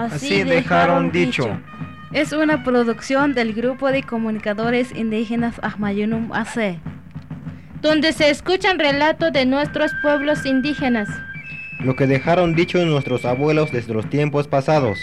Así, dejaron dicho. Es una producción del grupo de comunicadores indígenas Ahmayunum AC. Donde se escuchan relatos de nuestros pueblos indígenas. Lo que dejaron dicho nuestros abuelos desde los tiempos pasados.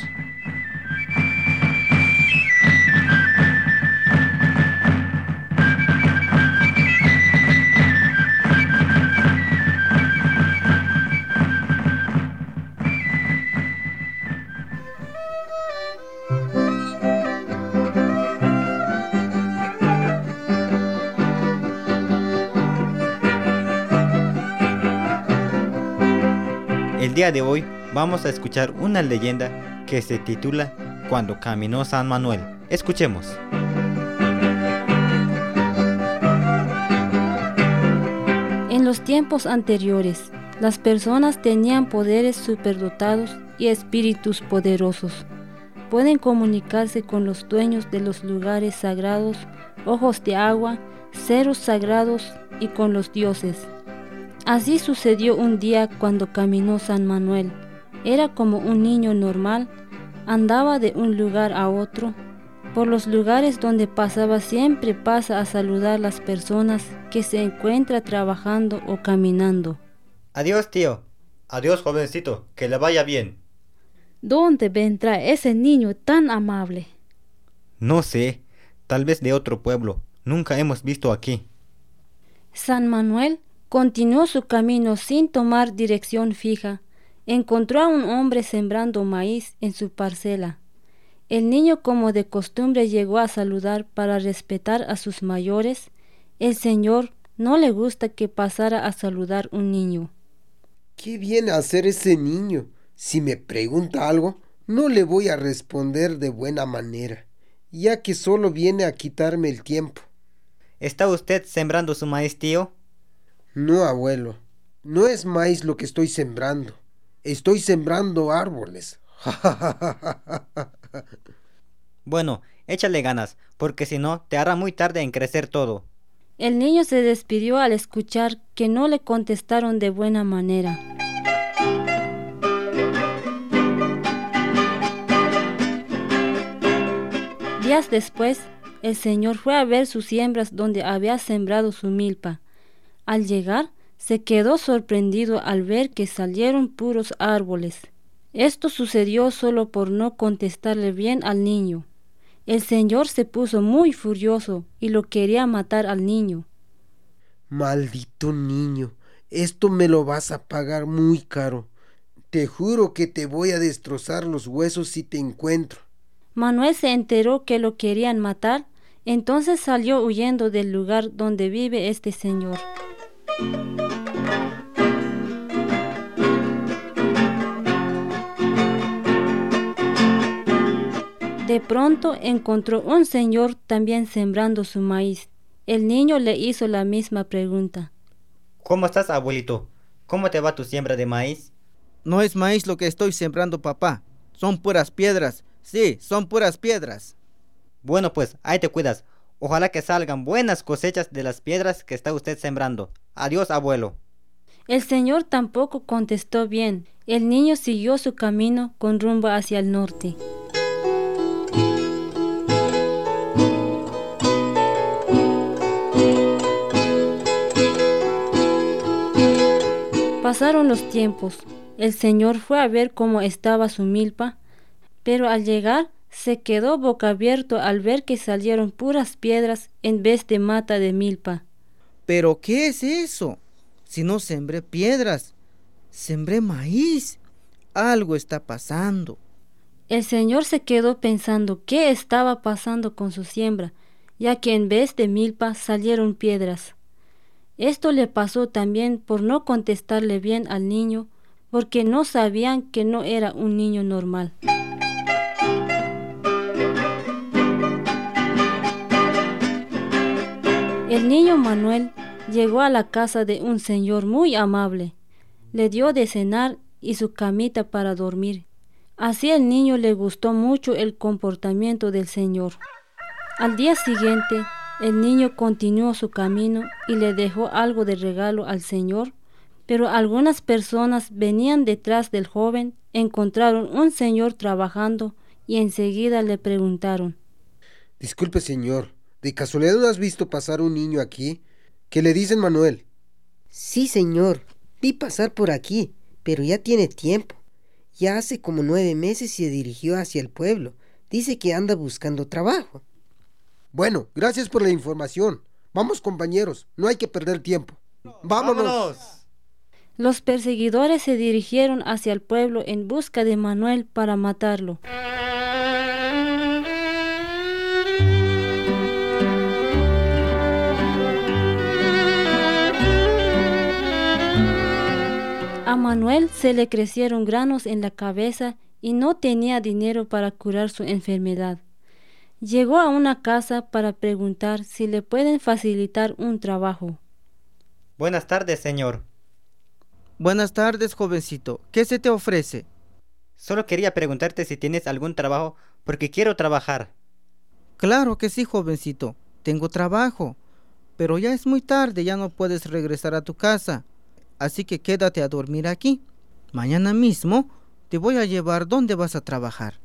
Día de hoy vamos a escuchar una leyenda que se titula Cuando caminó San Manuel. Escuchemos. En los tiempos anteriores, las personas tenían poderes superdotados y espíritus poderosos. Pueden comunicarse con los dueños de los lugares sagrados, ojos de agua, ceros sagrados y con los dioses. Así sucedió un día cuando caminó San Manuel. Era como un niño normal, andaba de un lugar a otro. Por los lugares donde pasaba siempre pasa a saludar a las personas que se encuentra trabajando o caminando. Adiós tío, adiós jovencito, que le vaya bien. ¿Dónde vendrá ese niño tan amable? No sé, tal vez de otro pueblo, nunca hemos visto aquí. San Manuel Continuó su camino sin tomar dirección fija. Encontró a un hombre sembrando maíz en su parcela. El niño, como de costumbre, llegó a saludar para respetar a sus mayores. El señor no le gusta que pasara a saludar un niño. ¿Qué viene a hacer ese niño? Si me pregunta algo, no le voy a responder de buena manera, ya que solo viene a quitarme el tiempo. ¿Está usted sembrando su maíz, tío? No, abuelo, no es maíz lo que estoy sembrando. Estoy sembrando árboles. bueno, échale ganas, porque si no, te hará muy tarde en crecer todo. El niño se despidió al escuchar que no le contestaron de buena manera. Días después, el señor fue a ver sus siembras donde había sembrado su milpa. Al llegar, se quedó sorprendido al ver que salieron puros árboles. Esto sucedió solo por no contestarle bien al niño. El señor se puso muy furioso y lo quería matar al niño. Maldito niño, esto me lo vas a pagar muy caro. Te juro que te voy a destrozar los huesos si te encuentro. Manuel se enteró que lo querían matar, entonces salió huyendo del lugar donde vive este señor. De pronto encontró un señor también sembrando su maíz. El niño le hizo la misma pregunta. ¿Cómo estás, abuelito? ¿Cómo te va tu siembra de maíz? No es maíz lo que estoy sembrando, papá. Son puras piedras. Sí, son puras piedras. Bueno, pues, ahí te cuidas. Ojalá que salgan buenas cosechas de las piedras que está usted sembrando. Adiós, abuelo. El señor tampoco contestó bien. El niño siguió su camino con rumbo hacia el norte. Pasaron los tiempos. El señor fue a ver cómo estaba su milpa, pero al llegar se quedó boca abierto al ver que salieron puras piedras en vez de mata de milpa. ¿Pero qué es eso? Si no sembré piedras, sembré maíz. Algo está pasando. El señor se quedó pensando qué estaba pasando con su siembra, ya que en vez de milpa salieron piedras. Esto le pasó también por no contestarle bien al niño, porque no sabían que no era un niño normal. El niño Manuel llegó a la casa de un señor muy amable. Le dio de cenar y su camita para dormir. Así el niño le gustó mucho el comportamiento del señor. Al día siguiente, el niño continuó su camino y le dejó algo de regalo al señor, pero algunas personas venían detrás del joven encontraron un señor trabajando y enseguida le preguntaron, Disculpe señor, ¿de casualidad no has visto pasar un niño aquí? ¿Qué le dicen Manuel? Sí, señor, vi pasar por aquí, pero ya tiene tiempo. Ya hace como nueve meses se dirigió hacia el pueblo. Dice que anda buscando trabajo. Bueno, gracias por la información. Vamos compañeros, no hay que perder tiempo. Vámonos. Los perseguidores se dirigieron hacia el pueblo en busca de Manuel para matarlo. A Manuel se le crecieron granos en la cabeza y no tenía dinero para curar su enfermedad. Llegó a una casa para preguntar si le pueden facilitar un trabajo. Buenas tardes, señor. Buenas tardes, jovencito. ¿Qué se te ofrece? Solo quería preguntarte si tienes algún trabajo porque quiero trabajar. Claro que sí, jovencito. Tengo trabajo. Pero ya es muy tarde, ya no puedes regresar a tu casa así que quédate a dormir aquí. Mañana mismo te voy a llevar donde vas a trabajar.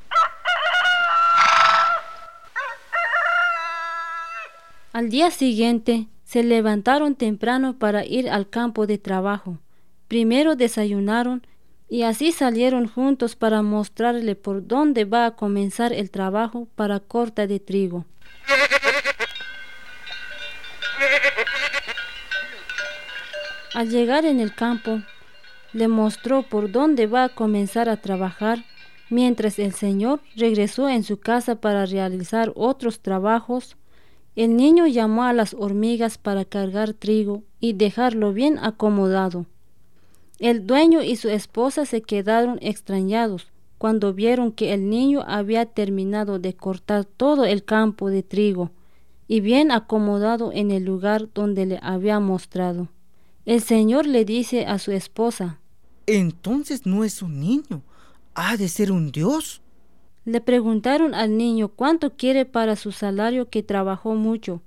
Al día siguiente se levantaron temprano para ir al campo de trabajo. Primero desayunaron y así salieron juntos para mostrarle por dónde va a comenzar el trabajo para corta de trigo. Al llegar en el campo, le mostró por dónde va a comenzar a trabajar, mientras el señor regresó en su casa para realizar otros trabajos. El niño llamó a las hormigas para cargar trigo y dejarlo bien acomodado. El dueño y su esposa se quedaron extrañados cuando vieron que el niño había terminado de cortar todo el campo de trigo y bien acomodado en el lugar donde le había mostrado. El Señor le dice a su esposa, Entonces no es un niño, ha de ser un Dios. Le preguntaron al niño cuánto quiere para su salario que trabajó mucho.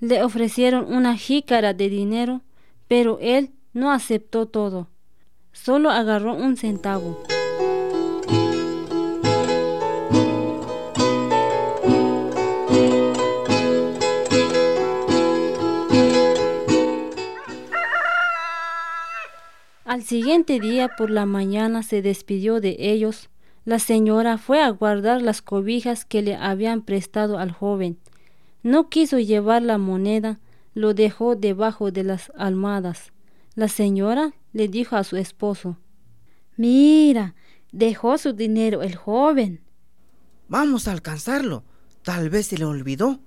Le ofrecieron una jícara de dinero, pero él no aceptó todo. Solo agarró un centavo. Siguiente día por la mañana se despidió de ellos. La señora fue a guardar las cobijas que le habían prestado al joven. No quiso llevar la moneda, lo dejó debajo de las almadas. La señora le dijo a su esposo, Mira, dejó su dinero el joven. Vamos a alcanzarlo. Tal vez se le olvidó.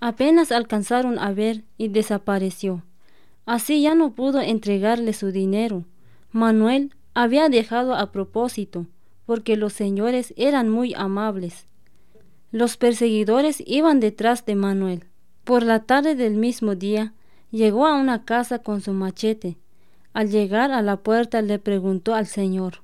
Apenas alcanzaron a ver y desapareció. Así ya no pudo entregarle su dinero. Manuel había dejado a propósito, porque los señores eran muy amables. Los perseguidores iban detrás de Manuel. Por la tarde del mismo día, llegó a una casa con su machete. Al llegar a la puerta le preguntó al señor.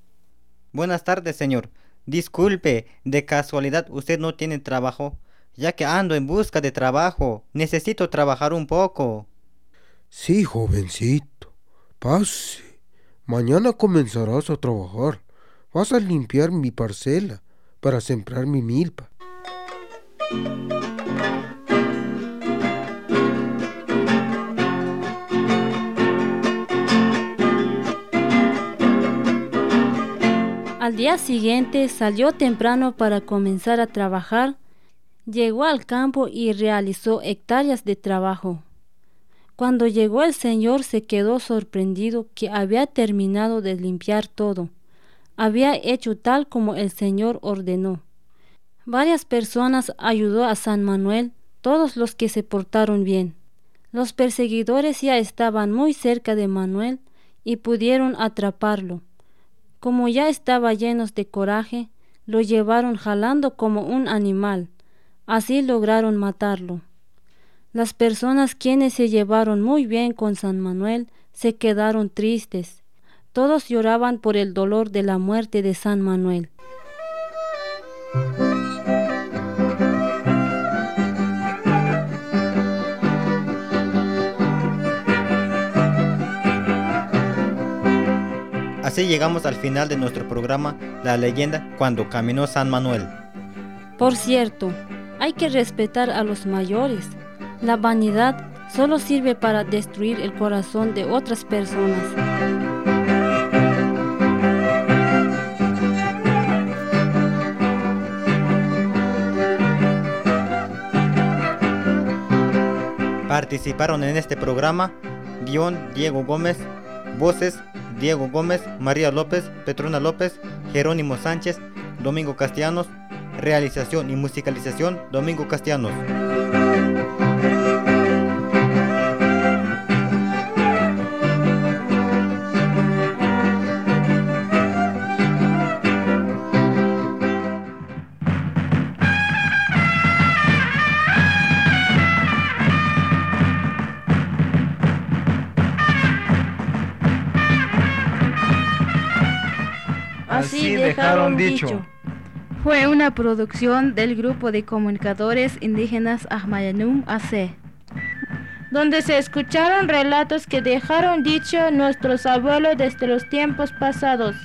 Buenas tardes, señor. Disculpe, de casualidad usted no tiene trabajo, ya que ando en busca de trabajo. Necesito trabajar un poco. Sí, jovencito. Pase. Mañana comenzarás a trabajar. Vas a limpiar mi parcela para sembrar mi milpa. Al día siguiente salió temprano para comenzar a trabajar. Llegó al campo y realizó hectáreas de trabajo. Cuando llegó el Señor se quedó sorprendido que había terminado de limpiar todo. Había hecho tal como el Señor ordenó. Varias personas ayudó a San Manuel, todos los que se portaron bien. Los perseguidores ya estaban muy cerca de Manuel y pudieron atraparlo. Como ya estaba llenos de coraje, lo llevaron jalando como un animal. Así lograron matarlo. Las personas quienes se llevaron muy bien con San Manuel se quedaron tristes. Todos lloraban por el dolor de la muerte de San Manuel. Así llegamos al final de nuestro programa La leyenda cuando caminó San Manuel. Por cierto, hay que respetar a los mayores. La vanidad solo sirve para destruir el corazón de otras personas. Participaron en este programa guion Diego Gómez, voces Diego Gómez, María López, Petrona López, Jerónimo Sánchez, Domingo Castellanos, realización y musicalización Domingo Castellanos. Así dejaron dicho. Fue una producción del grupo de comunicadores indígenas Ahmayanum AC. donde se escucharon relatos que dejaron dicho nuestros abuelos desde los tiempos pasados.